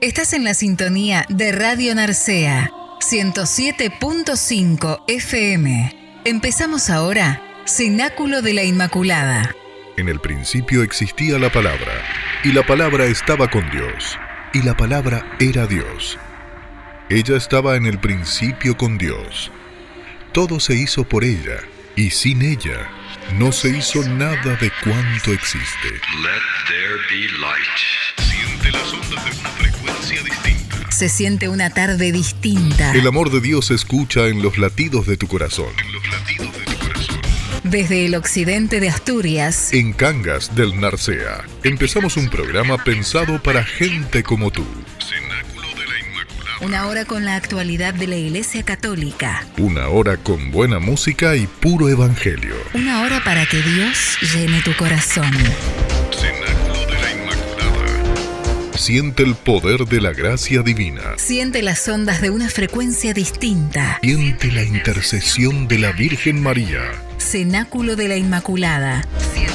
Estás en la sintonía de Radio Narcea, 107.5 FM. Empezamos ahora, Cenáculo de la Inmaculada. En el principio existía la palabra, y la palabra estaba con Dios, y la palabra era Dios. Ella estaba en el principio con Dios. Todo se hizo por ella, y sin ella no se hizo nada de cuanto existe. Let there be light. Las ondas de una frecuencia distinta. Se siente una tarde distinta. El amor de Dios se escucha en los latidos de tu corazón. En los latidos de tu corazón. Desde el occidente de Asturias, En Cangas del Narcea, empezamos un programa pensado para gente como tú. Cenáculo de la Inmaculada. una hora con la actualidad de la Iglesia Católica. Una hora con buena música y puro evangelio. Una hora para que Dios llene tu corazón. Siente el poder de la gracia divina. Siente las ondas de una frecuencia distinta. Siente la intercesión de la Virgen María. Cenáculo de la Inmaculada. 107.5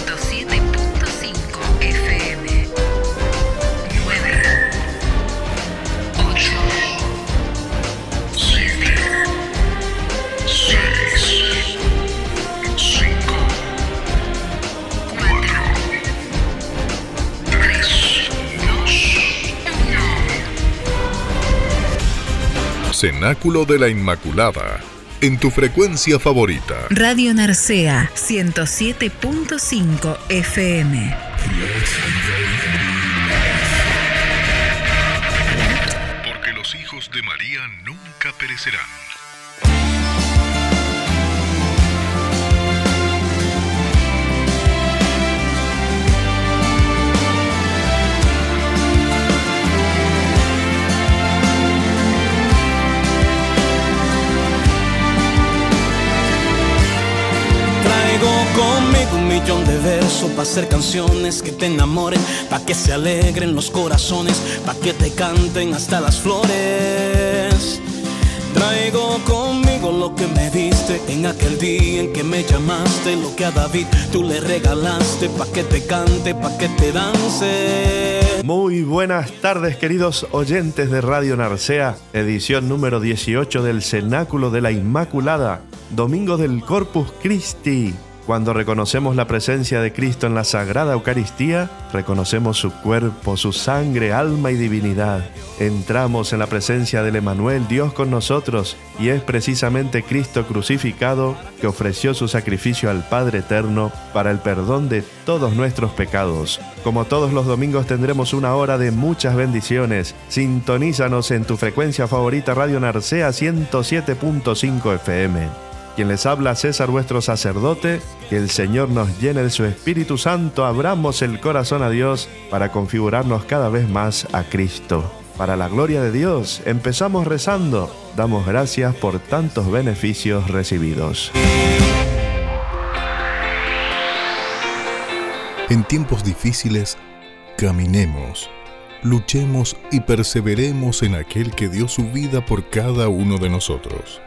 Cenáculo de la Inmaculada. En tu frecuencia favorita. Radio Narcea 107.5 FM. Porque los hijos de María nunca perecerán. Versos para hacer canciones que te enamoren, para que se alegren los corazones, para que te canten hasta las flores. Traigo conmigo lo que me diste en aquel día en que me llamaste, lo que a David tú le regalaste, para que te cante, para que te dance. Muy buenas tardes queridos oyentes de Radio Narcea, edición número 18 del Cenáculo de la Inmaculada, domingo del Corpus Christi. Cuando reconocemos la presencia de Cristo en la Sagrada Eucaristía, reconocemos su cuerpo, su sangre, alma y divinidad. Entramos en la presencia del Emanuel, Dios con nosotros, y es precisamente Cristo crucificado que ofreció su sacrificio al Padre Eterno para el perdón de todos nuestros pecados. Como todos los domingos tendremos una hora de muchas bendiciones. Sintonízanos en tu frecuencia favorita Radio Narcea 107.5 FM. Quien les habla César vuestro sacerdote, que el Señor nos llene de su Espíritu Santo, abramos el corazón a Dios para configurarnos cada vez más a Cristo. Para la gloria de Dios, empezamos rezando. Damos gracias por tantos beneficios recibidos. En tiempos difíciles, caminemos, luchemos y perseveremos en aquel que dio su vida por cada uno de nosotros.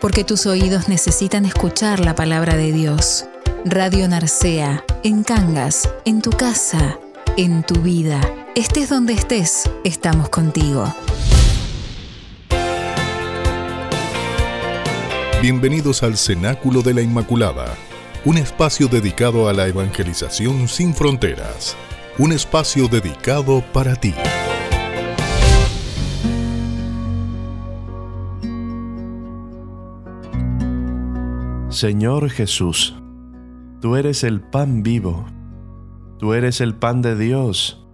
Porque tus oídos necesitan escuchar la palabra de Dios. Radio Narcea, en Cangas, en tu casa, en tu vida. Estés donde estés, estamos contigo. Bienvenidos al Cenáculo de la Inmaculada, un espacio dedicado a la evangelización sin fronteras, un espacio dedicado para ti. Señor Jesús, tú eres el pan vivo, tú eres el pan de Dios,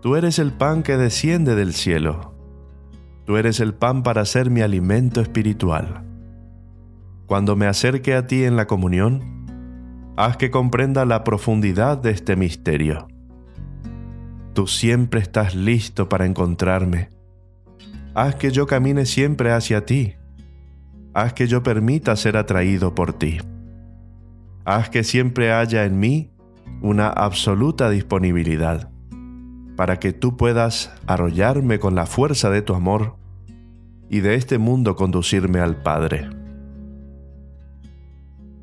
tú eres el pan que desciende del cielo, tú eres el pan para ser mi alimento espiritual. Cuando me acerque a ti en la comunión, haz que comprenda la profundidad de este misterio. Tú siempre estás listo para encontrarme. Haz que yo camine siempre hacia ti haz que yo permita ser atraído por ti. Haz que siempre haya en mí una absoluta disponibilidad, para que tú puedas arrollarme con la fuerza de tu amor y de este mundo conducirme al Padre.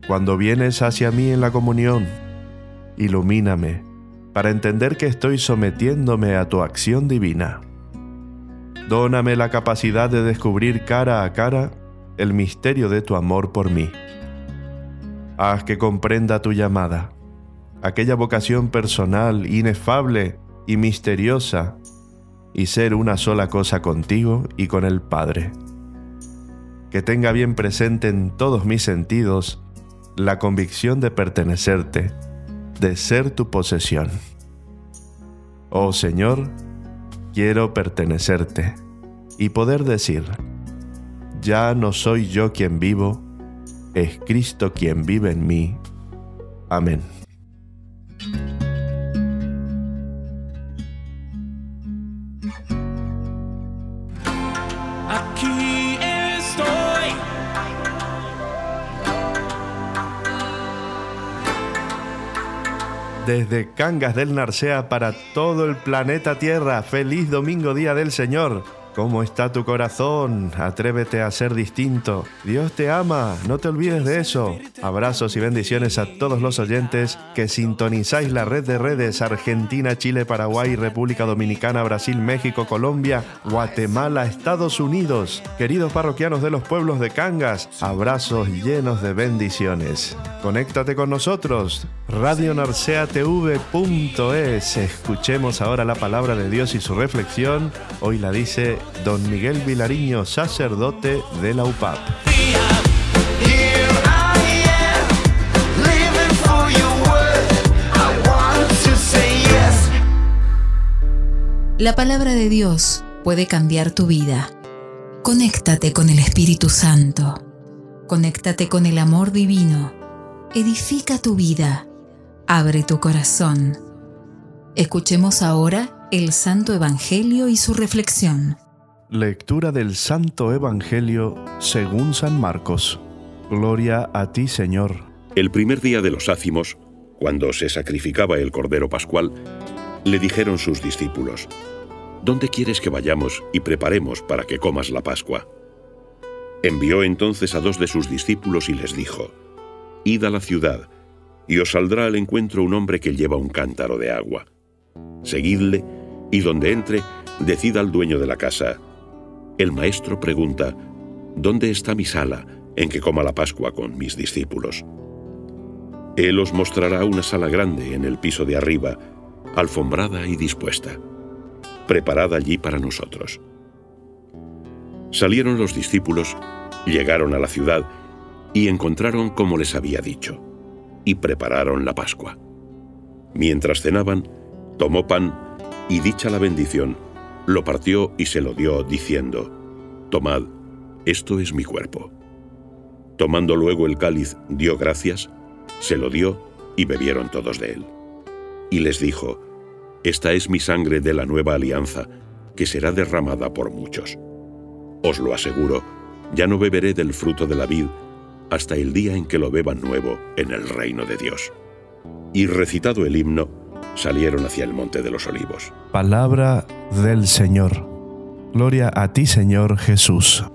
Cuando vienes hacia mí en la comunión, ilumíname para entender que estoy sometiéndome a tu acción divina. Dóname la capacidad de descubrir cara a cara el misterio de tu amor por mí. Haz que comprenda tu llamada, aquella vocación personal, inefable y misteriosa, y ser una sola cosa contigo y con el Padre. Que tenga bien presente en todos mis sentidos la convicción de pertenecerte, de ser tu posesión. Oh Señor, quiero pertenecerte y poder decir, ya no soy yo quien vivo, es Cristo quien vive en mí. Amén. Aquí estoy. Desde Cangas del Narcea para todo el planeta Tierra, feliz domingo día del Señor. ¿Cómo está tu corazón? Atrévete a ser distinto. Dios te ama, no te olvides de eso. Abrazos y bendiciones a todos los oyentes que sintonizáis la red de redes Argentina, Chile, Paraguay, República Dominicana, Brasil, México, Colombia, Guatemala, Estados Unidos. Queridos parroquianos de los pueblos de Cangas, abrazos llenos de bendiciones. Conéctate con nosotros. RadioNarceaTV.es. Escuchemos ahora la palabra de Dios y su reflexión. Hoy la dice Don Miguel Vilariño, sacerdote de la UPAP. La palabra de Dios puede cambiar tu vida. Conéctate con el Espíritu Santo. Conéctate con el amor divino. Edifica tu vida. Abre tu corazón. Escuchemos ahora el Santo Evangelio y su reflexión. Lectura del Santo Evangelio según San Marcos. Gloria a ti, Señor. El primer día de los ácimos, cuando se sacrificaba el Cordero Pascual, le dijeron sus discípulos, ¿Dónde quieres que vayamos y preparemos para que comas la Pascua? Envió entonces a dos de sus discípulos y les dijo, Id a la ciudad, y os saldrá al encuentro un hombre que lleva un cántaro de agua. Seguidle, y donde entre, decid al dueño de la casa, el maestro pregunta, ¿dónde está mi sala en que coma la Pascua con mis discípulos? Él os mostrará una sala grande en el piso de arriba, alfombrada y dispuesta, preparada allí para nosotros. Salieron los discípulos, llegaron a la ciudad y encontraron como les había dicho, y prepararon la Pascua. Mientras cenaban, tomó pan y dicha la bendición, lo partió y se lo dio, diciendo, Tomad, esto es mi cuerpo. Tomando luego el cáliz, dio gracias, se lo dio y bebieron todos de él. Y les dijo, Esta es mi sangre de la nueva alianza, que será derramada por muchos. Os lo aseguro, ya no beberé del fruto de la vid hasta el día en que lo beban nuevo en el reino de Dios. Y recitado el himno, salieron hacia el monte de los olivos. Palabra del Señor. Gloria a ti, Señor Jesús.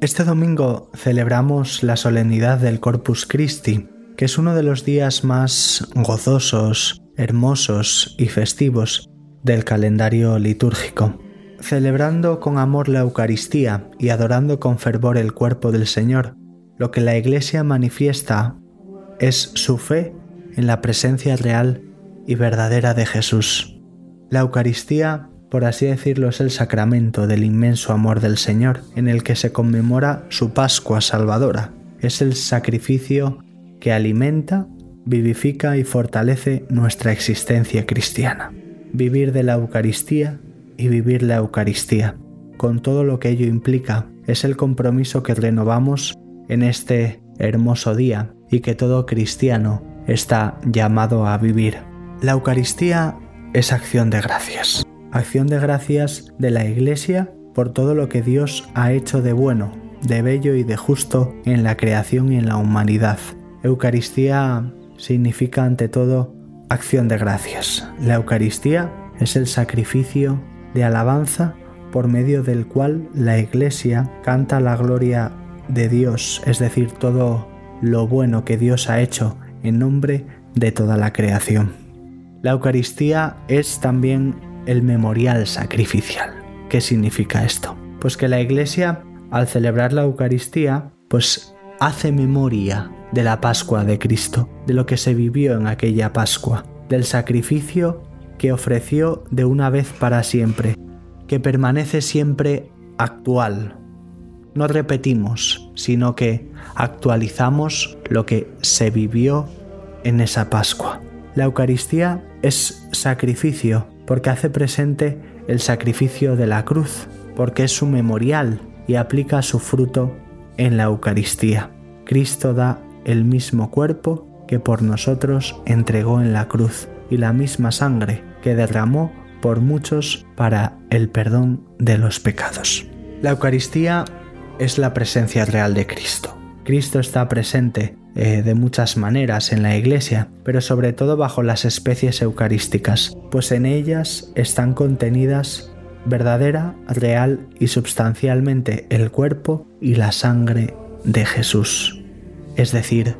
Este domingo celebramos la solemnidad del Corpus Christi, que es uno de los días más gozosos, hermosos y festivos del calendario litúrgico. Celebrando con amor la Eucaristía y adorando con fervor el cuerpo del Señor, lo que la Iglesia manifiesta es su fe en la presencia real y verdadera de Jesús. La Eucaristía por así decirlo, es el sacramento del inmenso amor del Señor, en el que se conmemora su Pascua Salvadora. Es el sacrificio que alimenta, vivifica y fortalece nuestra existencia cristiana. Vivir de la Eucaristía y vivir la Eucaristía, con todo lo que ello implica, es el compromiso que renovamos en este hermoso día y que todo cristiano está llamado a vivir. La Eucaristía es acción de gracias acción de gracias de la Iglesia por todo lo que Dios ha hecho de bueno, de bello y de justo en la creación y en la humanidad. Eucaristía significa ante todo acción de gracias. La Eucaristía es el sacrificio de alabanza por medio del cual la Iglesia canta la gloria de Dios, es decir, todo lo bueno que Dios ha hecho en nombre de toda la creación. La Eucaristía es también el memorial sacrificial. ¿Qué significa esto? Pues que la Iglesia, al celebrar la Eucaristía, pues hace memoria de la Pascua de Cristo, de lo que se vivió en aquella Pascua, del sacrificio que ofreció de una vez para siempre, que permanece siempre actual. No repetimos, sino que actualizamos lo que se vivió en esa Pascua. La Eucaristía es sacrificio porque hace presente el sacrificio de la cruz, porque es su memorial y aplica su fruto en la Eucaristía. Cristo da el mismo cuerpo que por nosotros entregó en la cruz y la misma sangre que derramó por muchos para el perdón de los pecados. La Eucaristía es la presencia real de Cristo. Cristo está presente eh, de muchas maneras en la Iglesia, pero sobre todo bajo las especies eucarísticas, pues en ellas están contenidas verdadera, real y substancialmente el cuerpo y la sangre de Jesús, es decir,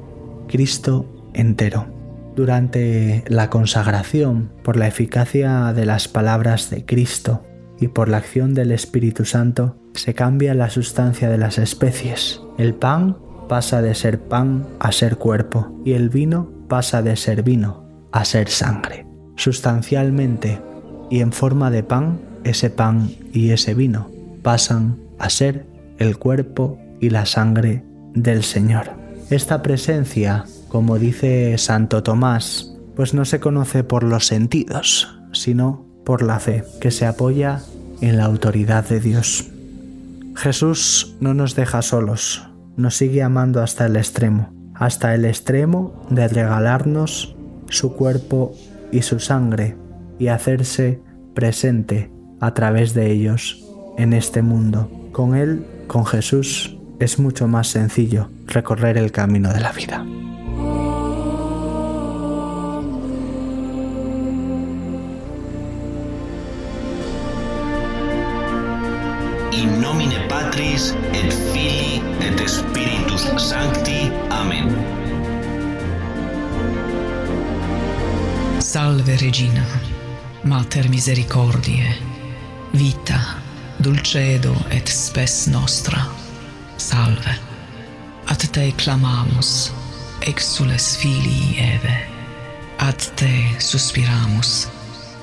Cristo entero. Durante la consagración, por la eficacia de las palabras de Cristo y por la acción del Espíritu Santo, se cambia la sustancia de las especies. El pan pasa de ser pan a ser cuerpo y el vino pasa de ser vino a ser sangre. Sustancialmente y en forma de pan, ese pan y ese vino pasan a ser el cuerpo y la sangre del Señor. Esta presencia, como dice Santo Tomás, pues no se conoce por los sentidos, sino por la fe, que se apoya en la autoridad de Dios. Jesús no nos deja solos, nos sigue amando hasta el extremo, hasta el extremo de regalarnos su cuerpo y su sangre y hacerse presente a través de ellos en este mundo. Con Él, con Jesús, es mucho más sencillo recorrer el camino de la vida. Patris et Filii et Spiritus Sancti. Amen. Salve Regina, Mater misericordiae, vita, dulcedo et spes nostra. Salve. Ad te clamamus, exules filii Eve. Ad te suspiramus,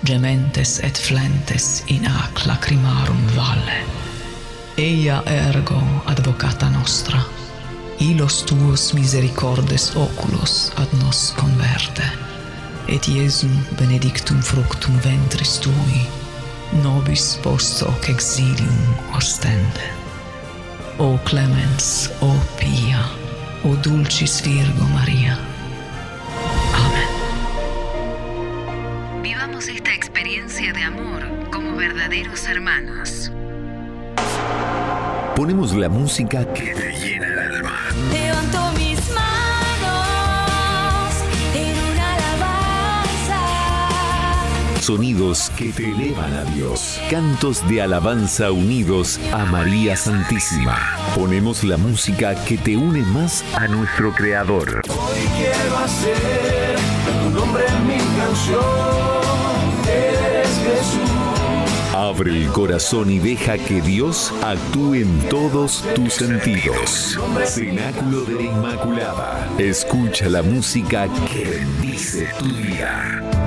gementes et flentes in ac lacrimarum valle eia ergo advocata nostra, ilos tuos misericordes oculos ad nos converte, et Iesum benedictum fructum ventris tui, nobis post hoc exilium ostende. O clemens, o pia, o dulcis Virgo Maria. Amén. Vivamos esta experiencia de amor como verdaderos hermanos. Ponemos la música que te llena el alma. Levanto mis manos en una alabanza. Sonidos que te elevan a Dios. Cantos de alabanza unidos a María Santísima. Ponemos la música que te une más a nuestro Creador. Hoy quiero hacer tu nombre en mi canción. Eres Jesús. Abre el corazón y deja que Dios actúe en todos tus sentidos. Cenáculo de la Inmaculada. Escucha la música que bendice tu día.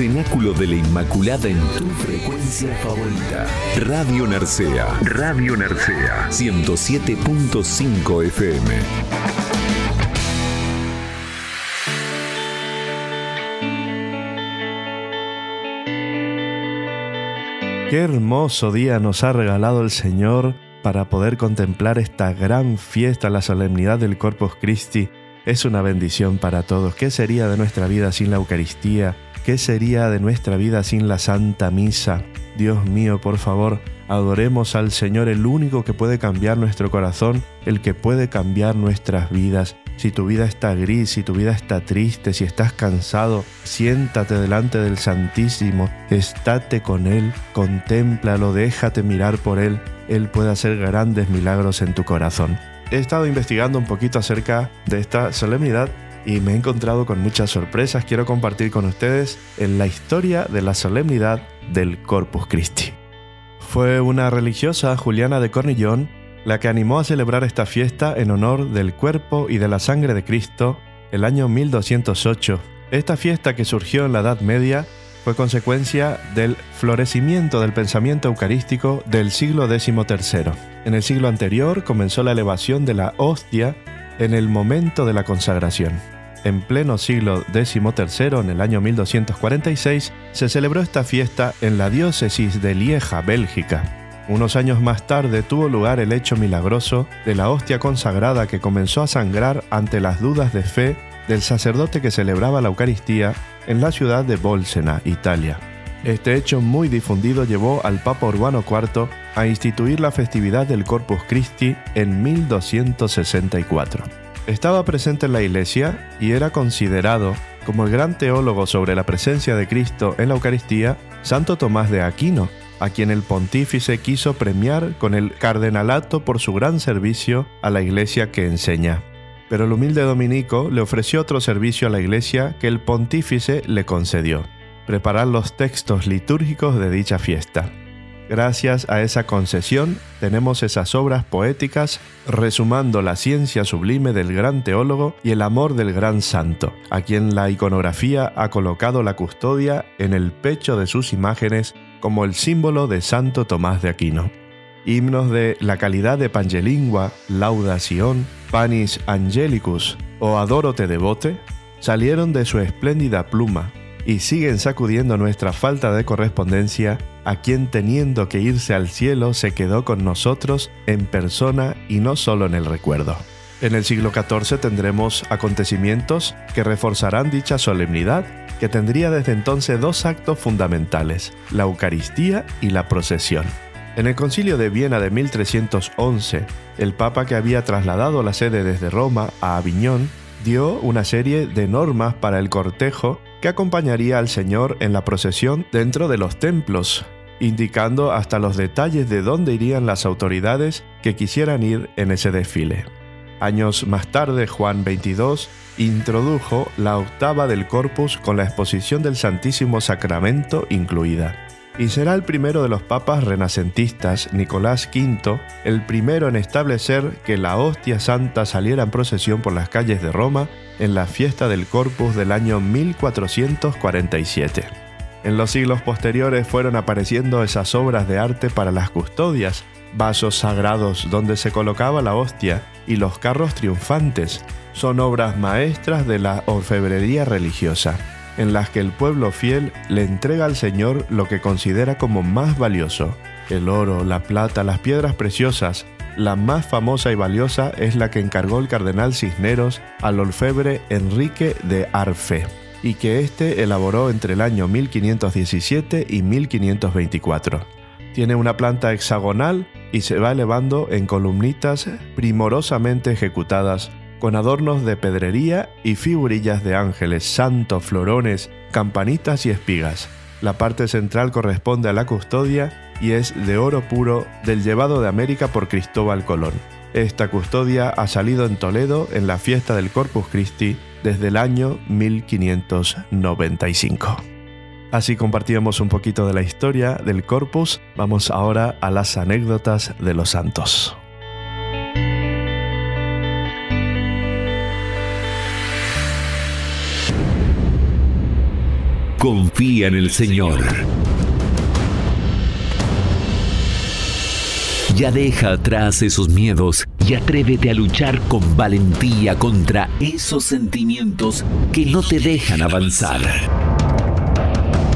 Cenáculo de la Inmaculada en tu frecuencia favorita. Radio Narcea. Radio Narcea. 107.5 FM. Qué hermoso día nos ha regalado el Señor para poder contemplar esta gran fiesta, la solemnidad del Corpus Christi. Es una bendición para todos. ¿Qué sería de nuestra vida sin la Eucaristía? ¿Qué sería de nuestra vida sin la Santa Misa? Dios mío, por favor, adoremos al Señor, el único que puede cambiar nuestro corazón, el que puede cambiar nuestras vidas. Si tu vida está gris, si tu vida está triste, si estás cansado, siéntate delante del Santísimo, estate con Él, contémplalo, déjate mirar por Él. Él puede hacer grandes milagros en tu corazón. He estado investigando un poquito acerca de esta solemnidad y me he encontrado con muchas sorpresas. Quiero compartir con ustedes en la historia de la solemnidad del Corpus Christi. Fue una religiosa, Juliana de Cornillón, la que animó a celebrar esta fiesta en honor del cuerpo y de la sangre de Cristo el año 1208. Esta fiesta que surgió en la Edad Media fue consecuencia del florecimiento del pensamiento eucarístico del siglo XIII. En el siglo anterior comenzó la elevación de la hostia en el momento de la consagración. En pleno siglo XIII, en el año 1246, se celebró esta fiesta en la diócesis de Lieja, Bélgica. Unos años más tarde tuvo lugar el hecho milagroso de la hostia consagrada que comenzó a sangrar ante las dudas de fe del sacerdote que celebraba la Eucaristía en la ciudad de Bolsena, Italia. Este hecho muy difundido llevó al Papa Urbano IV a instituir la festividad del Corpus Christi en 1264. Estaba presente en la iglesia y era considerado como el gran teólogo sobre la presencia de Cristo en la Eucaristía, Santo Tomás de Aquino, a quien el pontífice quiso premiar con el cardenalato por su gran servicio a la iglesia que enseña. Pero el humilde dominico le ofreció otro servicio a la iglesia que el pontífice le concedió, preparar los textos litúrgicos de dicha fiesta. Gracias a esa concesión tenemos esas obras poéticas resumando la ciencia sublime del gran teólogo y el amor del gran santo, a quien la iconografía ha colocado la custodia en el pecho de sus imágenes como el símbolo de Santo Tomás de Aquino. Himnos de la calidad de Pangelingua, Laudación, Panis Angelicus o Adoro te devote salieron de su espléndida pluma y siguen sacudiendo nuestra falta de correspondencia a quien teniendo que irse al cielo se quedó con nosotros en persona y no solo en el recuerdo. En el siglo XIV tendremos acontecimientos que reforzarán dicha solemnidad que tendría desde entonces dos actos fundamentales, la Eucaristía y la procesión. En el concilio de Viena de 1311, el Papa que había trasladado la sede desde Roma a Aviñón dio una serie de normas para el cortejo que acompañaría al Señor en la procesión dentro de los templos, indicando hasta los detalles de dónde irían las autoridades que quisieran ir en ese desfile. Años más tarde, Juan 22 introdujo la octava del corpus con la exposición del Santísimo Sacramento incluida. Y será el primero de los papas renacentistas, Nicolás V, el primero en establecer que la hostia santa saliera en procesión por las calles de Roma en la fiesta del Corpus del año 1447. En los siglos posteriores fueron apareciendo esas obras de arte para las custodias, vasos sagrados donde se colocaba la hostia y los carros triunfantes, son obras maestras de la orfebrería religiosa, en las que el pueblo fiel le entrega al Señor lo que considera como más valioso, el oro, la plata, las piedras preciosas. La más famosa y valiosa es la que encargó el cardenal Cisneros al orfebre Enrique de Arfe, y que éste elaboró entre el año 1517 y 1524. Tiene una planta hexagonal y se va elevando en columnitas primorosamente ejecutadas con adornos de pedrería y figurillas de ángeles, santos, florones, campanitas y espigas. La parte central corresponde a la custodia y es de oro puro del llevado de América por Cristóbal Colón. Esta custodia ha salido en Toledo en la fiesta del Corpus Christi desde el año 1595. Así compartíamos un poquito de la historia del Corpus, vamos ahora a las anécdotas de los santos. Confía en el Señor. Ya deja atrás esos miedos y atrévete a luchar con valentía contra esos sentimientos que no te dejan avanzar.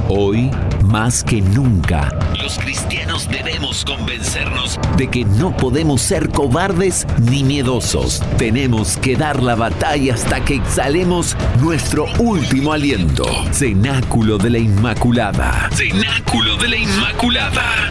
Hoy, más que nunca, los cristianos debemos convencernos de que no podemos ser cobardes ni miedosos. Tenemos que dar la batalla hasta que exhalemos nuestro último aliento. Cenáculo de la Inmaculada. Cenáculo de la Inmaculada.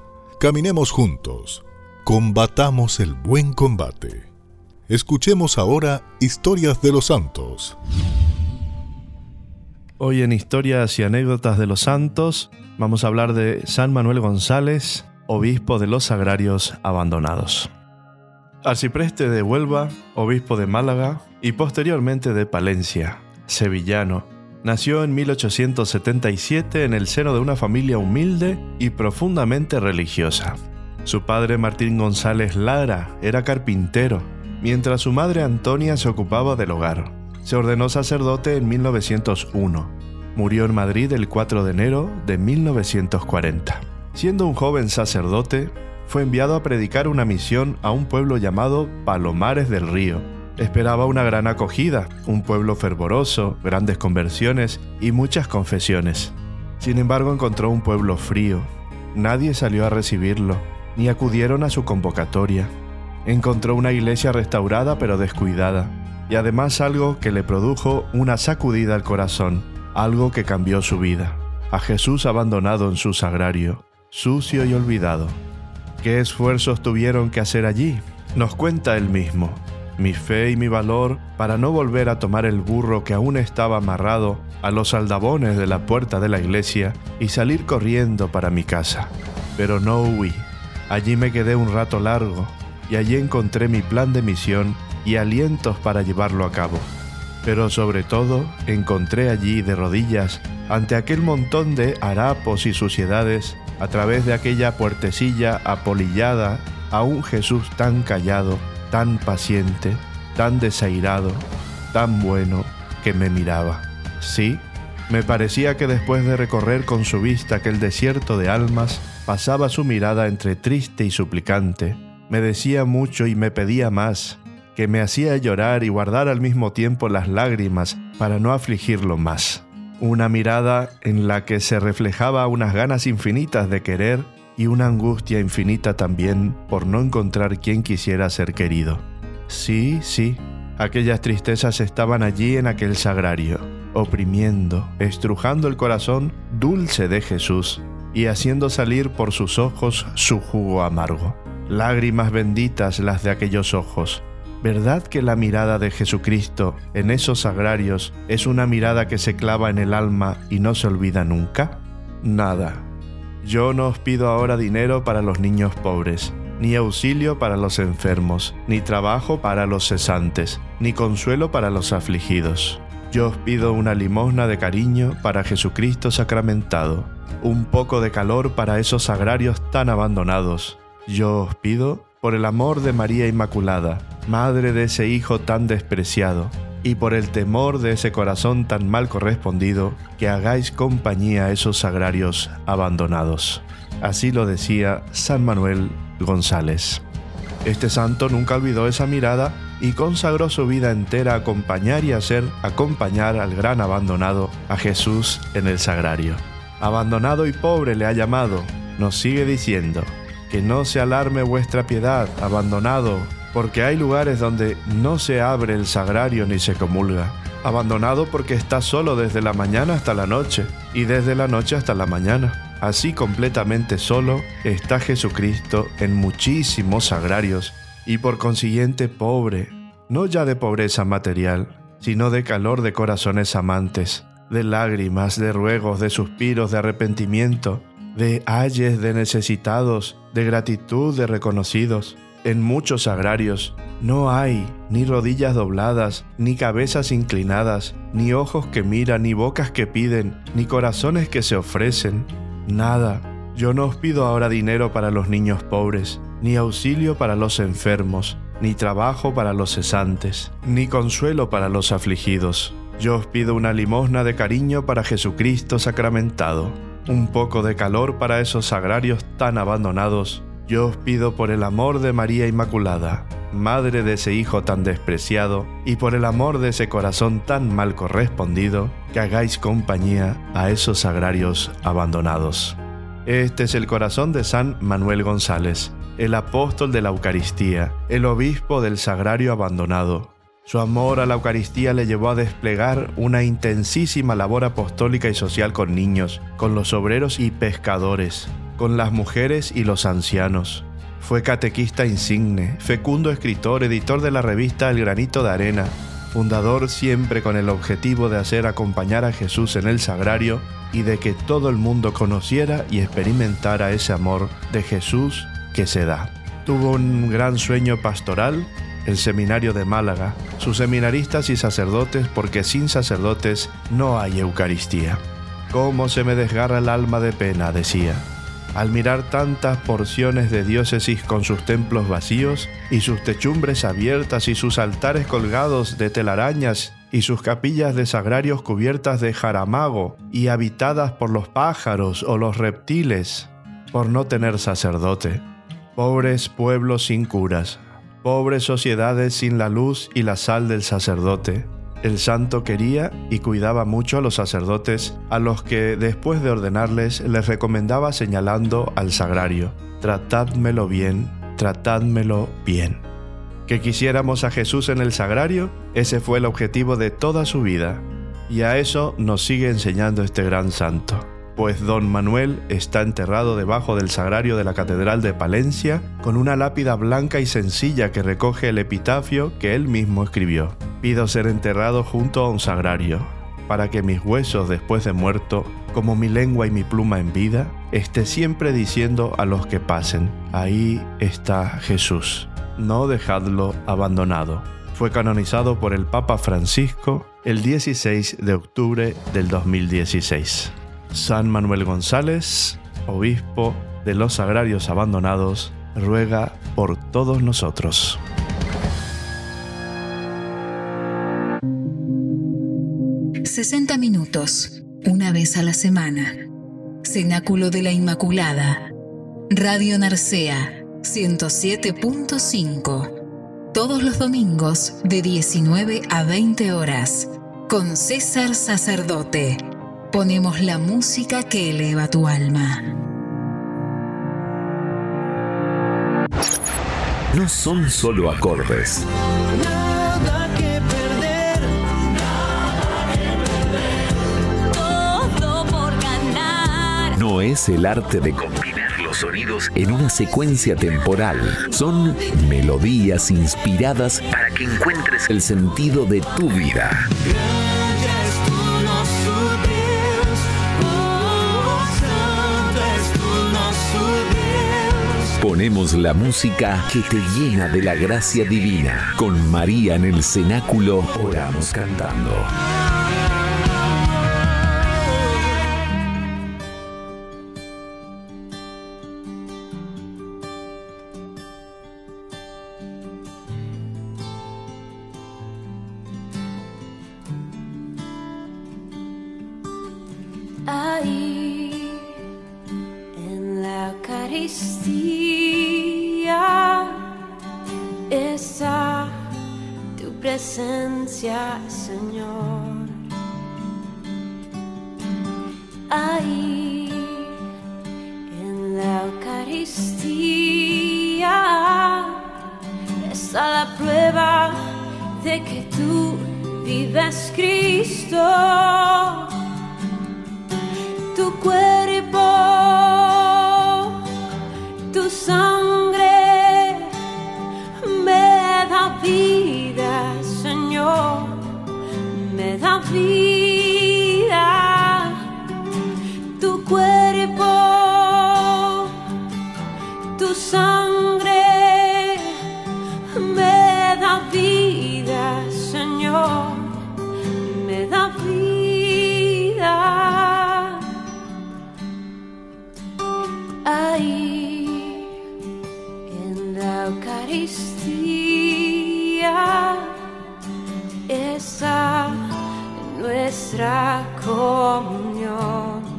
Caminemos juntos, combatamos el buen combate. Escuchemos ahora historias de los santos. Hoy en Historias y Anécdotas de los Santos vamos a hablar de San Manuel González, obispo de los Agrarios Abandonados. Arcipreste de Huelva, obispo de Málaga y posteriormente de Palencia, sevillano, Nació en 1877 en el seno de una familia humilde y profundamente religiosa. Su padre Martín González Lara era carpintero, mientras su madre Antonia se ocupaba del hogar. Se ordenó sacerdote en 1901. Murió en Madrid el 4 de enero de 1940. Siendo un joven sacerdote, fue enviado a predicar una misión a un pueblo llamado Palomares del Río, Esperaba una gran acogida, un pueblo fervoroso, grandes conversiones y muchas confesiones. Sin embargo, encontró un pueblo frío. Nadie salió a recibirlo, ni acudieron a su convocatoria. Encontró una iglesia restaurada pero descuidada, y además algo que le produjo una sacudida al corazón, algo que cambió su vida. A Jesús abandonado en su sagrario, sucio y olvidado. ¿Qué esfuerzos tuvieron que hacer allí? Nos cuenta él mismo mi fe y mi valor para no volver a tomar el burro que aún estaba amarrado a los aldabones de la puerta de la iglesia y salir corriendo para mi casa. Pero no huí. Allí me quedé un rato largo y allí encontré mi plan de misión y alientos para llevarlo a cabo. Pero sobre todo encontré allí de rodillas ante aquel montón de harapos y suciedades, a través de aquella puertecilla apolillada, a un Jesús tan callado tan paciente, tan desairado, tan bueno, que me miraba. Sí, me parecía que después de recorrer con su vista aquel desierto de almas, pasaba su mirada entre triste y suplicante, me decía mucho y me pedía más, que me hacía llorar y guardar al mismo tiempo las lágrimas para no afligirlo más. Una mirada en la que se reflejaba unas ganas infinitas de querer y una angustia infinita también por no encontrar quien quisiera ser querido. Sí, sí, aquellas tristezas estaban allí en aquel sagrario, oprimiendo, estrujando el corazón dulce de Jesús y haciendo salir por sus ojos su jugo amargo. Lágrimas benditas las de aquellos ojos. ¿Verdad que la mirada de Jesucristo en esos sagrarios es una mirada que se clava en el alma y no se olvida nunca? Nada, yo no os pido ahora dinero para los niños pobres, ni auxilio para los enfermos, ni trabajo para los cesantes, ni consuelo para los afligidos. Yo os pido una limosna de cariño para Jesucristo sacramentado, un poco de calor para esos sagrarios tan abandonados. Yo os pido, por el amor de María Inmaculada, madre de ese hijo tan despreciado, y por el temor de ese corazón tan mal correspondido, que hagáis compañía a esos sagrarios abandonados. Así lo decía San Manuel González. Este santo nunca olvidó esa mirada y consagró su vida entera a acompañar y hacer acompañar al gran abandonado, a Jesús en el sagrario. Abandonado y pobre le ha llamado, nos sigue diciendo, que no se alarme vuestra piedad, abandonado, porque hay lugares donde no se abre el sagrario ni se comulga. Abandonado porque está solo desde la mañana hasta la noche y desde la noche hasta la mañana. Así completamente solo está Jesucristo en muchísimos sagrarios y por consiguiente pobre, no ya de pobreza material, sino de calor de corazones amantes, de lágrimas, de ruegos, de suspiros, de arrepentimiento, de ayes de necesitados, de gratitud de reconocidos. En muchos sagrarios no hay ni rodillas dobladas, ni cabezas inclinadas, ni ojos que miran, ni bocas que piden, ni corazones que se ofrecen. Nada. Yo no os pido ahora dinero para los niños pobres, ni auxilio para los enfermos, ni trabajo para los cesantes, ni consuelo para los afligidos. Yo os pido una limosna de cariño para Jesucristo sacramentado, un poco de calor para esos sagrarios tan abandonados. Yo os pido por el amor de María Inmaculada, madre de ese hijo tan despreciado, y por el amor de ese corazón tan mal correspondido, que hagáis compañía a esos sagrarios abandonados. Este es el corazón de San Manuel González, el apóstol de la Eucaristía, el obispo del sagrario abandonado. Su amor a la Eucaristía le llevó a desplegar una intensísima labor apostólica y social con niños, con los obreros y pescadores, con las mujeres y los ancianos. Fue catequista insigne, fecundo escritor, editor de la revista El Granito de Arena, fundador siempre con el objetivo de hacer acompañar a Jesús en el sagrario y de que todo el mundo conociera y experimentara ese amor de Jesús que se da. Tuvo un gran sueño pastoral, el seminario de Málaga, sus seminaristas y sacerdotes, porque sin sacerdotes no hay Eucaristía. ¿Cómo se me desgarra el alma de pena? decía al mirar tantas porciones de diócesis con sus templos vacíos y sus techumbres abiertas y sus altares colgados de telarañas y sus capillas de sagrarios cubiertas de jaramago y habitadas por los pájaros o los reptiles, por no tener sacerdote. Pobres pueblos sin curas, pobres sociedades sin la luz y la sal del sacerdote el santo quería y cuidaba mucho a los sacerdotes, a los que después de ordenarles les recomendaba señalando al sagrario, tratádmelo bien, tratádmelo bien. Que quisiéramos a Jesús en el sagrario, ese fue el objetivo de toda su vida, y a eso nos sigue enseñando este gran santo pues don Manuel está enterrado debajo del sagrario de la Catedral de Palencia con una lápida blanca y sencilla que recoge el epitafio que él mismo escribió. Pido ser enterrado junto a un sagrario, para que mis huesos después de muerto, como mi lengua y mi pluma en vida, esté siempre diciendo a los que pasen, ahí está Jesús, no dejadlo abandonado. Fue canonizado por el Papa Francisco el 16 de octubre del 2016. San Manuel González, obispo de los agrarios abandonados, ruega por todos nosotros. ...60 minutos, una vez a la semana. Cenáculo de la Inmaculada. Radio Narcea, 107.5. Todos los domingos de 19 a 20 horas. Con César Sacerdote Ponemos la música que eleva tu alma. No son solo acordes. Nada que perder. Todo por ganar. No es el arte de combinar los sonidos en una secuencia temporal. Son melodías inspiradas para que encuentres el sentido de tu vida. Ponemos la música que te llena de la gracia divina. Con María en el cenáculo oramos cantando. Nuestra comunión.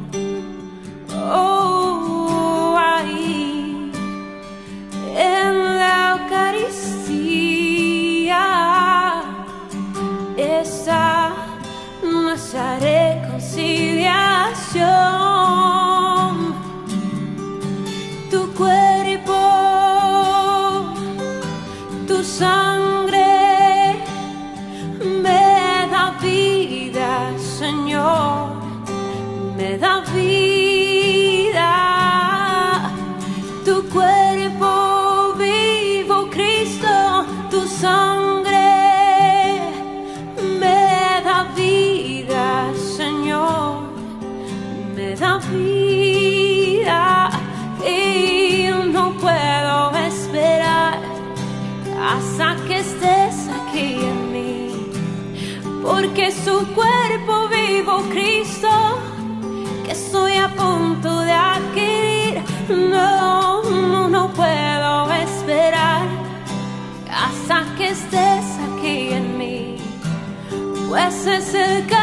Pues es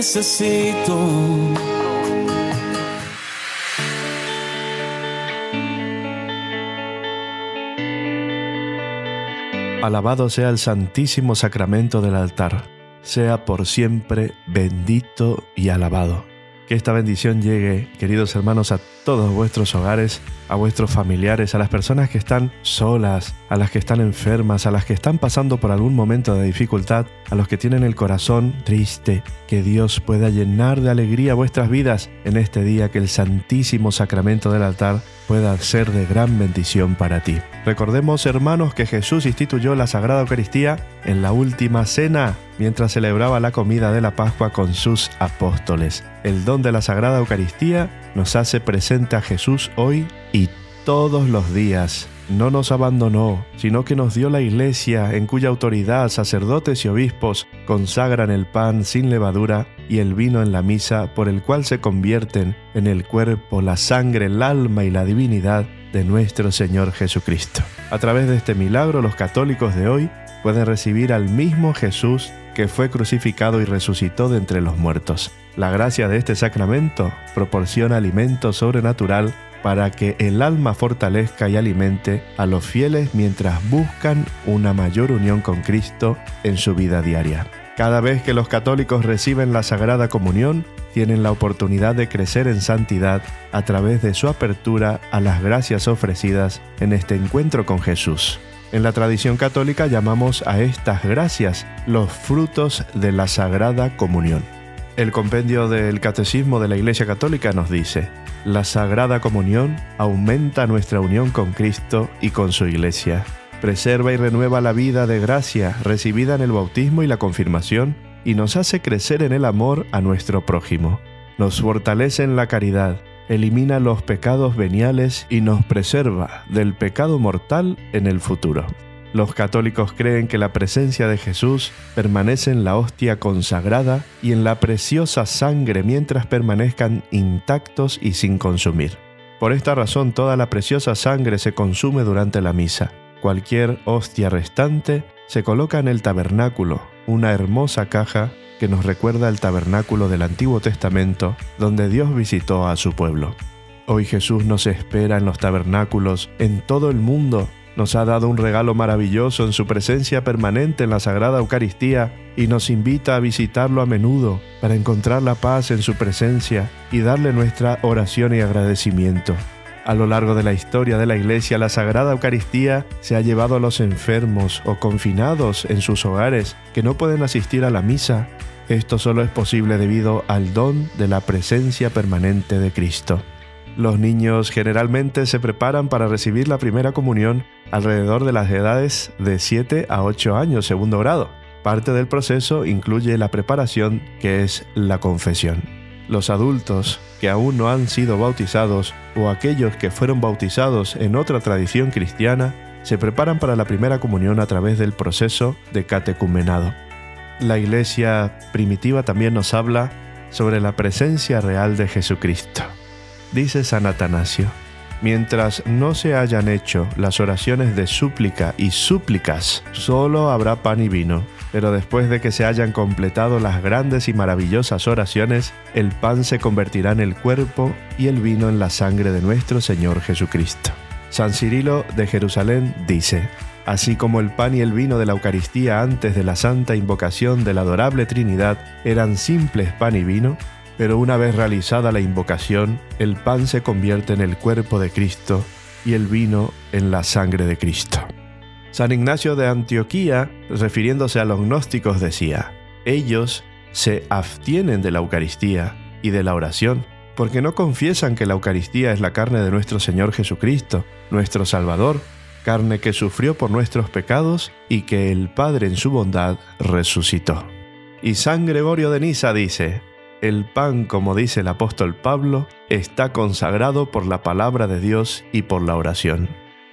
Necesito. Alabado sea el santísimo sacramento del altar. Sea por siempre bendito y alabado. Que esta bendición llegue, queridos hermanos, a todos vuestros hogares, a vuestros familiares, a las personas que están solas, a las que están enfermas, a las que están pasando por algún momento de dificultad, a los que tienen el corazón triste. Que Dios pueda llenar de alegría vuestras vidas en este día, que el santísimo sacramento del altar pueda ser de gran bendición para ti. Recordemos, hermanos, que Jesús instituyó la Sagrada Eucaristía en la última cena, mientras celebraba la comida de la Pascua con sus apóstoles. El don de la Sagrada Eucaristía nos hace presente a Jesús hoy y todos los días. No nos abandonó, sino que nos dio la iglesia en cuya autoridad sacerdotes y obispos consagran el pan sin levadura y el vino en la misa por el cual se convierten en el cuerpo, la sangre, el alma y la divinidad de nuestro Señor Jesucristo. A través de este milagro los católicos de hoy pueden recibir al mismo Jesús que fue crucificado y resucitó de entre los muertos. La gracia de este sacramento proporciona alimento sobrenatural para que el alma fortalezca y alimente a los fieles mientras buscan una mayor unión con Cristo en su vida diaria. Cada vez que los católicos reciben la Sagrada Comunión, tienen la oportunidad de crecer en santidad a través de su apertura a las gracias ofrecidas en este encuentro con Jesús. En la tradición católica llamamos a estas gracias los frutos de la Sagrada Comunión. El compendio del Catecismo de la Iglesia Católica nos dice, la Sagrada Comunión aumenta nuestra unión con Cristo y con su Iglesia, preserva y renueva la vida de gracia recibida en el bautismo y la confirmación y nos hace crecer en el amor a nuestro prójimo. Nos fortalece en la caridad, elimina los pecados veniales y nos preserva del pecado mortal en el futuro. Los católicos creen que la presencia de Jesús permanece en la hostia consagrada y en la preciosa sangre mientras permanezcan intactos y sin consumir. Por esta razón toda la preciosa sangre se consume durante la misa. Cualquier hostia restante se coloca en el tabernáculo, una hermosa caja que nos recuerda el tabernáculo del Antiguo Testamento donde Dios visitó a su pueblo. Hoy Jesús nos espera en los tabernáculos en todo el mundo nos ha dado un regalo maravilloso en su presencia permanente en la Sagrada Eucaristía y nos invita a visitarlo a menudo para encontrar la paz en su presencia y darle nuestra oración y agradecimiento. A lo largo de la historia de la Iglesia, la Sagrada Eucaristía se ha llevado a los enfermos o confinados en sus hogares que no pueden asistir a la misa. Esto solo es posible debido al don de la presencia permanente de Cristo. Los niños generalmente se preparan para recibir la primera comunión alrededor de las edades de 7 a 8 años, segundo grado. Parte del proceso incluye la preparación, que es la confesión. Los adultos que aún no han sido bautizados o aquellos que fueron bautizados en otra tradición cristiana se preparan para la primera comunión a través del proceso de catecumenado. La iglesia primitiva también nos habla sobre la presencia real de Jesucristo. Dice San Atanasio, mientras no se hayan hecho las oraciones de súplica y súplicas, solo habrá pan y vino. Pero después de que se hayan completado las grandes y maravillosas oraciones, el pan se convertirá en el cuerpo y el vino en la sangre de nuestro Señor Jesucristo. San Cirilo de Jerusalén dice, Así como el pan y el vino de la Eucaristía antes de la santa invocación de la adorable Trinidad eran simples pan y vino, pero una vez realizada la invocación, el pan se convierte en el cuerpo de Cristo y el vino en la sangre de Cristo. San Ignacio de Antioquía, refiriéndose a los gnósticos, decía, ellos se abstienen de la Eucaristía y de la oración, porque no confiesan que la Eucaristía es la carne de nuestro Señor Jesucristo, nuestro Salvador, carne que sufrió por nuestros pecados y que el Padre en su bondad resucitó. Y San Gregorio de Nisa dice, el pan, como dice el apóstol Pablo, está consagrado por la palabra de Dios y por la oración.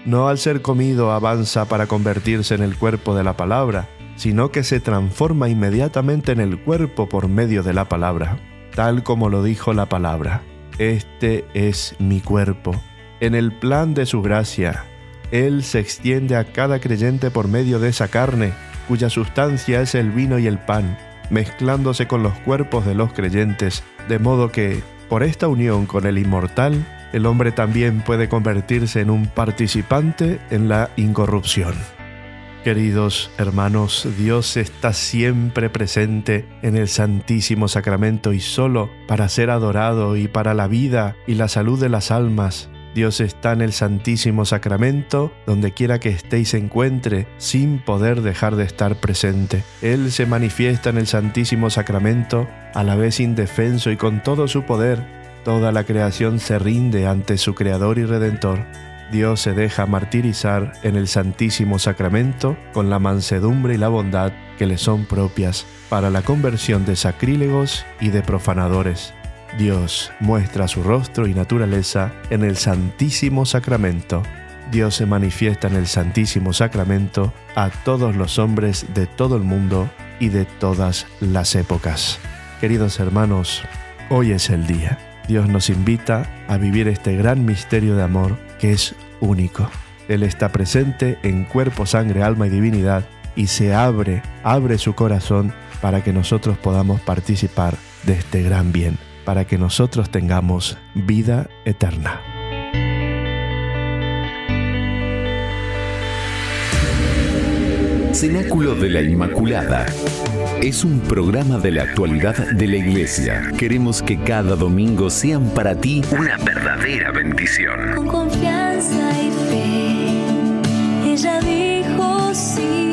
No al ser comido avanza para convertirse en el cuerpo de la palabra, sino que se transforma inmediatamente en el cuerpo por medio de la palabra, tal como lo dijo la palabra. Este es mi cuerpo. En el plan de su gracia, Él se extiende a cada creyente por medio de esa carne, cuya sustancia es el vino y el pan mezclándose con los cuerpos de los creyentes, de modo que, por esta unión con el inmortal, el hombre también puede convertirse en un participante en la incorrupción. Queridos hermanos, Dios está siempre presente en el Santísimo Sacramento y solo para ser adorado y para la vida y la salud de las almas Dios está en el Santísimo Sacramento, donde quiera que esté y se encuentre, sin poder dejar de estar presente. Él se manifiesta en el Santísimo Sacramento, a la vez indefenso y con todo su poder. Toda la creación se rinde ante su Creador y Redentor. Dios se deja martirizar en el Santísimo Sacramento con la mansedumbre y la bondad que le son propias para la conversión de sacrílegos y de profanadores. Dios muestra su rostro y naturaleza en el Santísimo Sacramento. Dios se manifiesta en el Santísimo Sacramento a todos los hombres de todo el mundo y de todas las épocas. Queridos hermanos, hoy es el día. Dios nos invita a vivir este gran misterio de amor que es único. Él está presente en cuerpo, sangre, alma y divinidad y se abre, abre su corazón para que nosotros podamos participar de este gran bien, para que nosotros tengamos vida eterna. Cenáculo de la Inmaculada. Es un programa de la actualidad de la Iglesia. Queremos que cada domingo sean para ti una verdadera bendición. Con confianza y fe, ella dijo sí.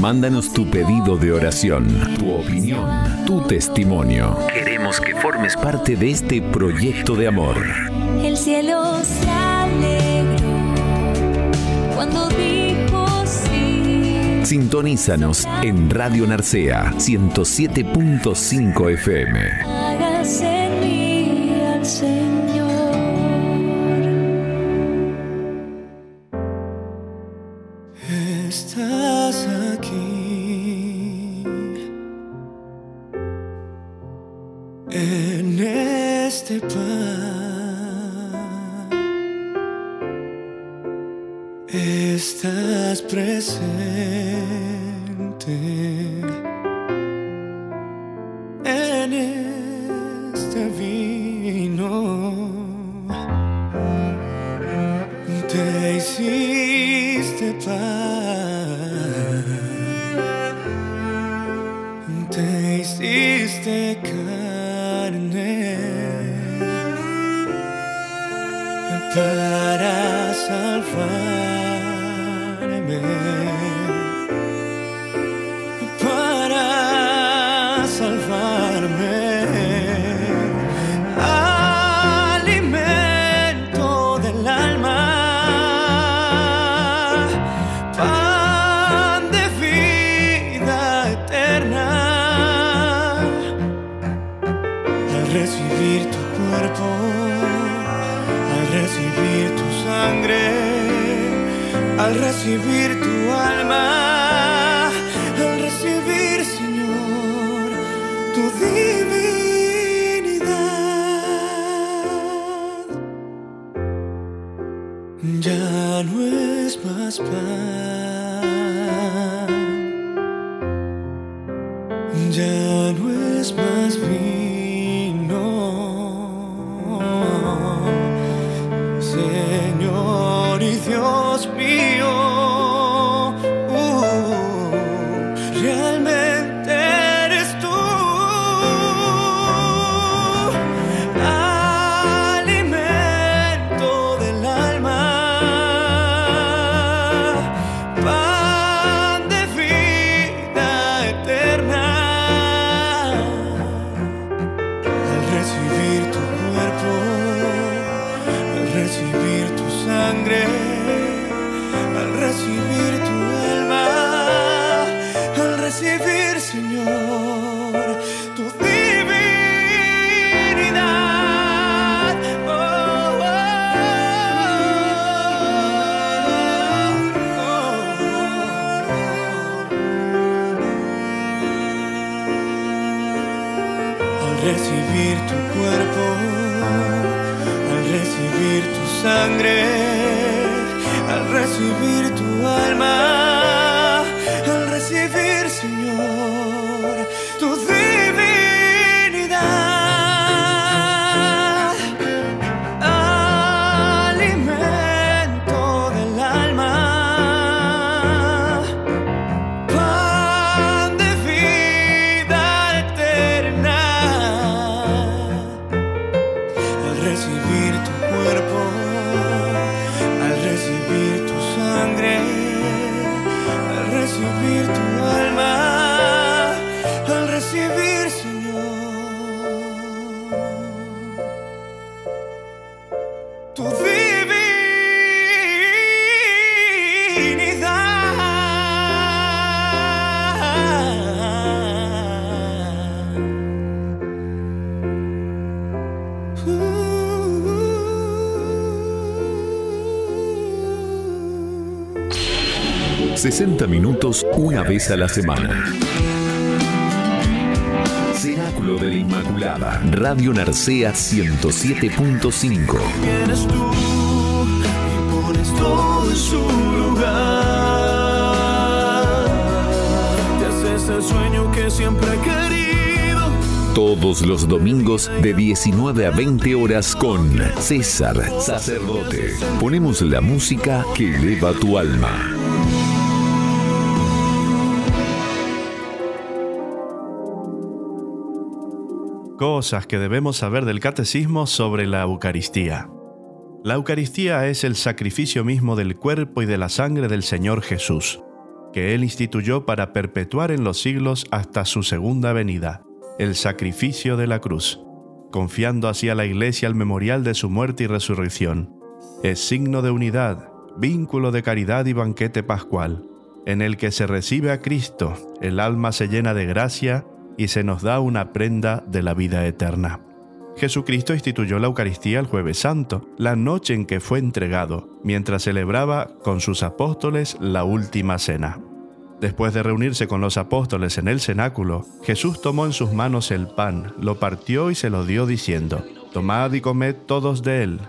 Mándanos tu pedido de oración, tu opinión, tu testimonio. Queremos que formes parte de este proyecto de amor. El cielo se alegró cuando dijo sí. Sintonízanos en Radio Narcea 107.5 FM. 60 minutos una vez a la semana. Cenáculo de la Inmaculada. Radio Narcea 107.5. Vienes tú y pones todo en su lugar. Te haces el sueño que siempre he querido. Todos los domingos de 19 a 20 horas con César Sacerdote. Ponemos la música que eleva tu alma. Cosas que debemos saber del catecismo sobre la Eucaristía. La Eucaristía es el sacrificio mismo del cuerpo y de la sangre del Señor Jesús, que Él instituyó para perpetuar en los siglos hasta su segunda venida, el sacrificio de la cruz, confiando así a la Iglesia el memorial de su muerte y resurrección. Es signo de unidad, vínculo de caridad y banquete pascual, en el que se recibe a Cristo, el alma se llena de gracia y se nos da una prenda de la vida eterna. Jesucristo instituyó la Eucaristía el jueves santo, la noche en que fue entregado, mientras celebraba con sus apóstoles la última cena. Después de reunirse con los apóstoles en el cenáculo, Jesús tomó en sus manos el pan, lo partió y se lo dio diciendo, Tomad y comed todos de él,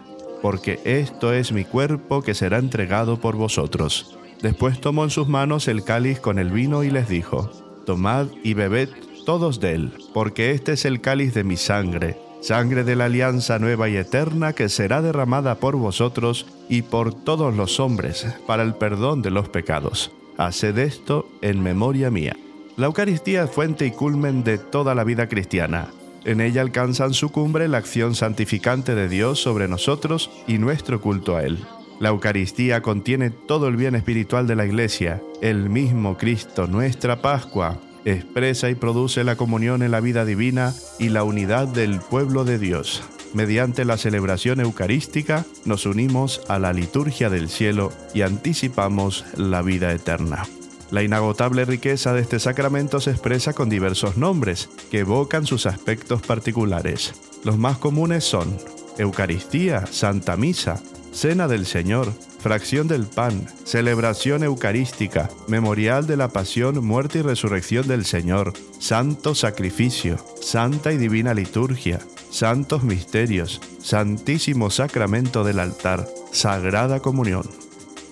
porque esto es mi cuerpo que será entregado por vosotros. Después tomó en sus manos el cáliz con el vino y les dijo, Tomad y bebed todos de él, porque este es el cáliz de mi sangre, sangre de la alianza nueva y eterna que será derramada por vosotros y por todos los hombres para el perdón de los pecados. Haced esto en memoria mía. La Eucaristía es fuente y culmen de toda la vida cristiana. En ella alcanzan su cumbre la acción santificante de Dios sobre nosotros y nuestro culto a Él. La Eucaristía contiene todo el bien espiritual de la Iglesia, el mismo Cristo, nuestra Pascua, expresa y produce la comunión en la vida divina y la unidad del pueblo de Dios. Mediante la celebración eucarística nos unimos a la liturgia del cielo y anticipamos la vida eterna. La inagotable riqueza de este sacramento se expresa con diversos nombres que evocan sus aspectos particulares. Los más comunes son Eucaristía, Santa Misa, Cena del Señor, fracción del pan, celebración eucarística, memorial de la pasión, muerte y resurrección del Señor, santo sacrificio, santa y divina liturgia, santos misterios, santísimo sacramento del altar, sagrada comunión.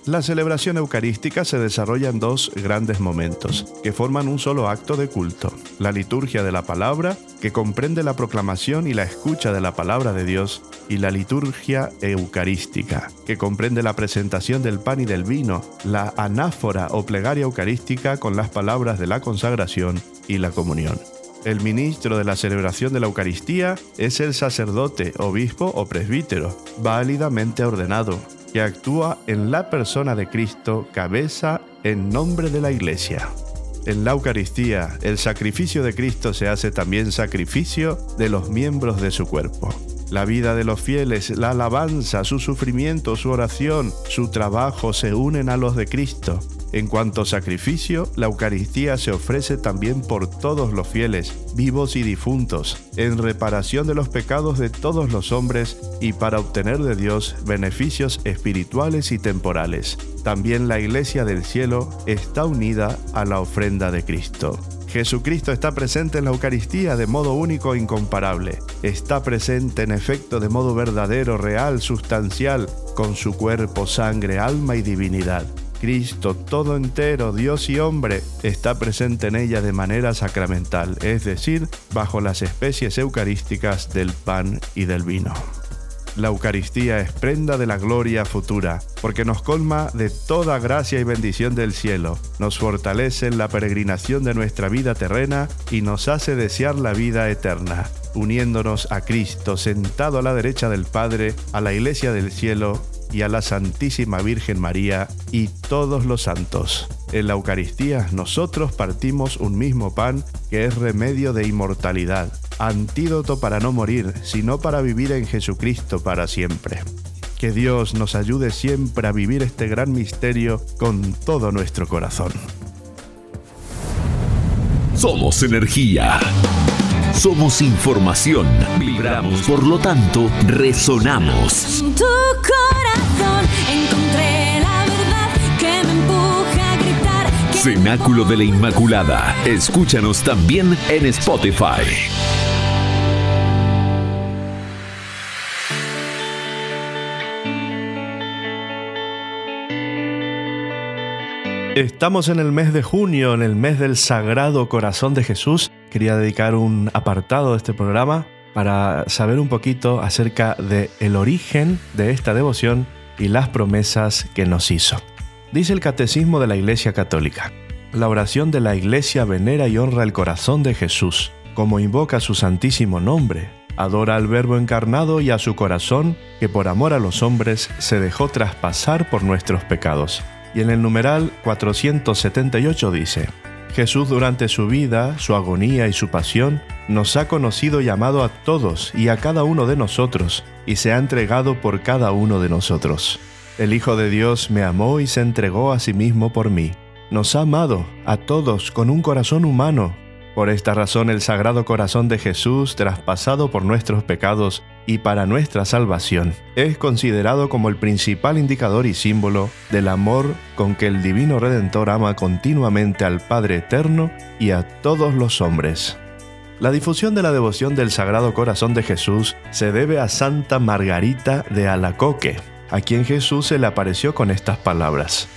La celebración eucarística se desarrolla en dos grandes momentos, que forman un solo acto de culto. La liturgia de la palabra, que comprende la proclamación y la escucha de la palabra de Dios, y la liturgia eucarística, que comprende la presentación del pan y del vino, la anáfora o plegaria eucarística con las palabras de la consagración y la comunión. El ministro de la celebración de la Eucaristía es el sacerdote, obispo o presbítero, válidamente ordenado, que actúa en la persona de Cristo, cabeza en nombre de la Iglesia. En la Eucaristía, el sacrificio de Cristo se hace también sacrificio de los miembros de su cuerpo. La vida de los fieles, la alabanza, su sufrimiento, su oración, su trabajo se unen a los de Cristo. En cuanto sacrificio, la Eucaristía se ofrece también por todos los fieles, vivos y difuntos, en reparación de los pecados de todos los hombres y para obtener de Dios beneficios espirituales y temporales. También la Iglesia del cielo está unida a la ofrenda de Cristo. Jesucristo está presente en la Eucaristía de modo único e incomparable. Está presente en efecto de modo verdadero, real, sustancial, con su cuerpo, sangre, alma y divinidad. Cristo, todo entero, Dios y hombre, está presente en ella de manera sacramental, es decir, bajo las especies eucarísticas del pan y del vino. La Eucaristía es prenda de la gloria futura, porque nos colma de toda gracia y bendición del cielo, nos fortalece en la peregrinación de nuestra vida terrena y nos hace desear la vida eterna, uniéndonos a Cristo sentado a la derecha del Padre, a la Iglesia del cielo y a la Santísima Virgen María y todos los santos. En la Eucaristía nosotros partimos un mismo pan que es remedio de inmortalidad, antídoto para no morir, sino para vivir en Jesucristo para siempre. Que Dios nos ayude siempre a vivir este gran misterio con todo nuestro corazón. Somos energía. Somos información. Vibramos, por lo tanto, resonamos. En tu corazón encontré la verdad que me empuja a gritar Cenáculo de la Inmaculada. Escúchanos también en Spotify. Estamos en el mes de junio, en el mes del Sagrado Corazón de Jesús. Quería dedicar un apartado de este programa para saber un poquito acerca de el origen de esta devoción y las promesas que nos hizo. Dice el Catecismo de la Iglesia Católica. La oración de la Iglesia venera y honra el corazón de Jesús, como invoca su santísimo nombre. Adora al Verbo encarnado y a su corazón, que por amor a los hombres se dejó traspasar por nuestros pecados y en el numeral 478 dice, Jesús durante su vida, su agonía y su pasión, nos ha conocido y amado a todos y a cada uno de nosotros, y se ha entregado por cada uno de nosotros. El Hijo de Dios me amó y se entregó a sí mismo por mí. Nos ha amado a todos con un corazón humano. Por esta razón el Sagrado Corazón de Jesús, traspasado por nuestros pecados, y para nuestra salvación, es considerado como el principal indicador y símbolo del amor con que el Divino Redentor ama continuamente al Padre Eterno y a todos los hombres. La difusión de la devoción del Sagrado Corazón de Jesús se debe a Santa Margarita de Alacoque, a quien Jesús se le apareció con estas palabras.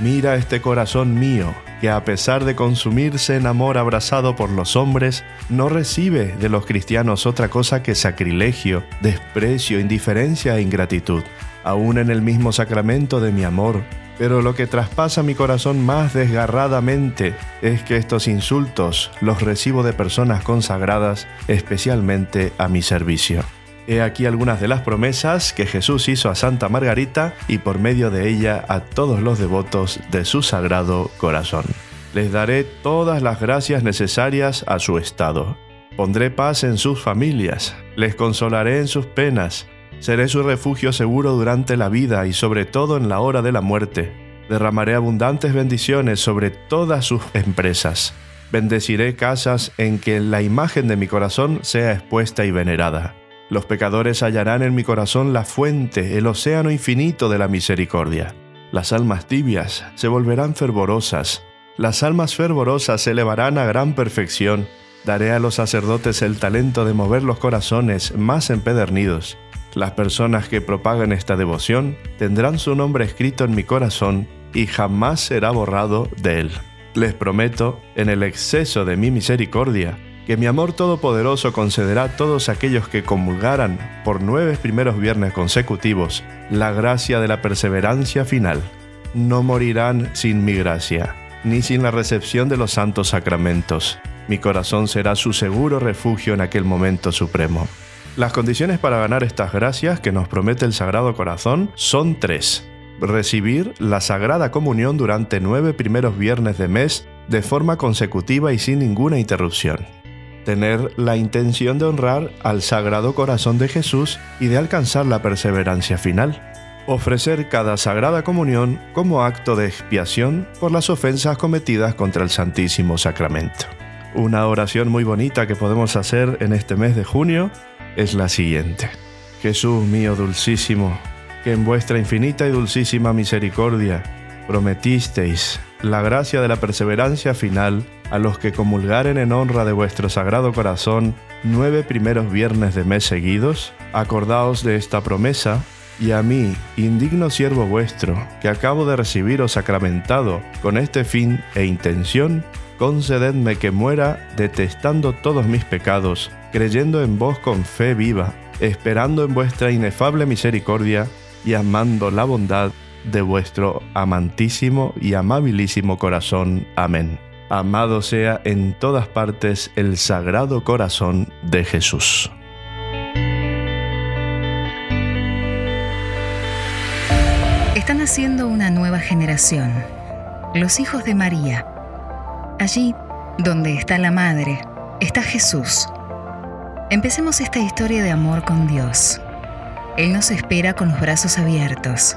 Mira este corazón mío, que a pesar de consumirse en amor abrazado por los hombres, no recibe de los cristianos otra cosa que sacrilegio, desprecio, indiferencia e ingratitud, aún en el mismo sacramento de mi amor. Pero lo que traspasa mi corazón más desgarradamente es que estos insultos los recibo de personas consagradas especialmente a mi servicio. He aquí algunas de las promesas que Jesús hizo a Santa Margarita y por medio de ella a todos los devotos de su sagrado corazón. Les daré todas las gracias necesarias a su estado. Pondré paz en sus familias, les consolaré en sus penas, seré su refugio seguro durante la vida y sobre todo en la hora de la muerte. Derramaré abundantes bendiciones sobre todas sus empresas. Bendeciré casas en que la imagen de mi corazón sea expuesta y venerada. Los pecadores hallarán en mi corazón la fuente, el océano infinito de la misericordia. Las almas tibias se volverán fervorosas. Las almas fervorosas se elevarán a gran perfección. Daré a los sacerdotes el talento de mover los corazones más empedernidos. Las personas que propagan esta devoción tendrán su nombre escrito en mi corazón y jamás será borrado de él. Les prometo, en el exceso de mi misericordia, que mi amor todopoderoso concederá a todos aquellos que comulgaran por nueve primeros viernes consecutivos la gracia de la perseverancia final. No morirán sin mi gracia, ni sin la recepción de los santos sacramentos. Mi corazón será su seguro refugio en aquel momento supremo. Las condiciones para ganar estas gracias que nos promete el Sagrado Corazón son tres. Recibir la Sagrada Comunión durante nueve primeros viernes de mes de forma consecutiva y sin ninguna interrupción tener la intención de honrar al Sagrado Corazón de Jesús y de alcanzar la perseverancia final. Ofrecer cada Sagrada Comunión como acto de expiación por las ofensas cometidas contra el Santísimo Sacramento. Una oración muy bonita que podemos hacer en este mes de junio es la siguiente. Jesús mío dulcísimo, que en vuestra infinita y dulcísima misericordia prometisteis la gracia de la perseverancia final a los que comulgaren en honra de vuestro sagrado corazón nueve primeros viernes de mes seguidos, acordaos de esta promesa, y a mí, indigno siervo vuestro, que acabo de recibiros sacramentado con este fin e intención, concededme que muera detestando todos mis pecados, creyendo en vos con fe viva, esperando en vuestra inefable misericordia y amando la bondad de vuestro amantísimo y amabilísimo corazón. Amén. Amado sea en todas partes el sagrado corazón de Jesús. Están haciendo una nueva generación, los hijos de María. Allí, donde está la Madre, está Jesús. Empecemos esta historia de amor con Dios. Él nos espera con los brazos abiertos.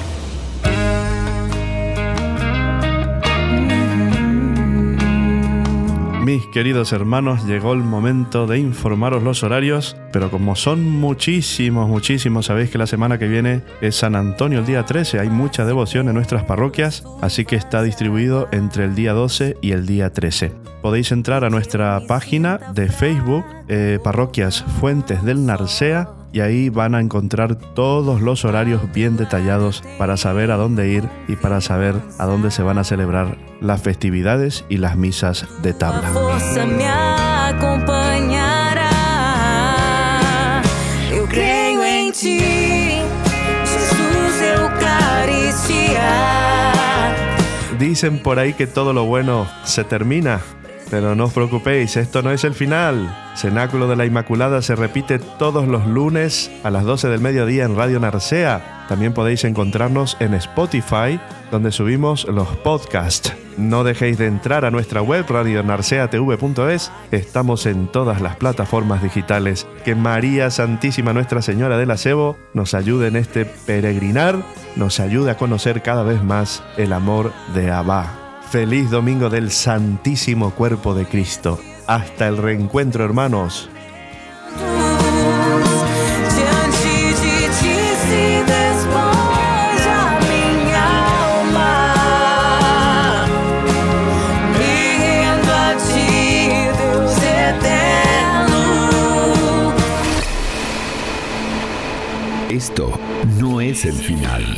Mis queridos hermanos, llegó el momento de informaros los horarios, pero como son muchísimos, muchísimos, sabéis que la semana que viene es San Antonio el día 13, hay mucha devoción en nuestras parroquias, así que está distribuido entre el día 12 y el día 13. Podéis entrar a nuestra página de Facebook, eh, Parroquias Fuentes del Narcea, y ahí van a encontrar todos los horarios bien detallados para saber a dónde ir y para saber a dónde se van a celebrar las festividades y las misas de tabla. Dicen por ahí que todo lo bueno se termina, pero no os preocupéis, esto no es el final. Cenáculo de la Inmaculada se repite todos los lunes a las 12 del mediodía en Radio Narcea. También podéis encontrarnos en Spotify, donde subimos los podcasts. No dejéis de entrar a nuestra web radionarceatv.es. Estamos en todas las plataformas digitales. Que María Santísima Nuestra Señora del Acebo nos ayude en este peregrinar, nos ayude a conocer cada vez más el amor de Abba. Feliz domingo del Santísimo Cuerpo de Cristo. Hasta el reencuentro, hermanos. Esto no es el final.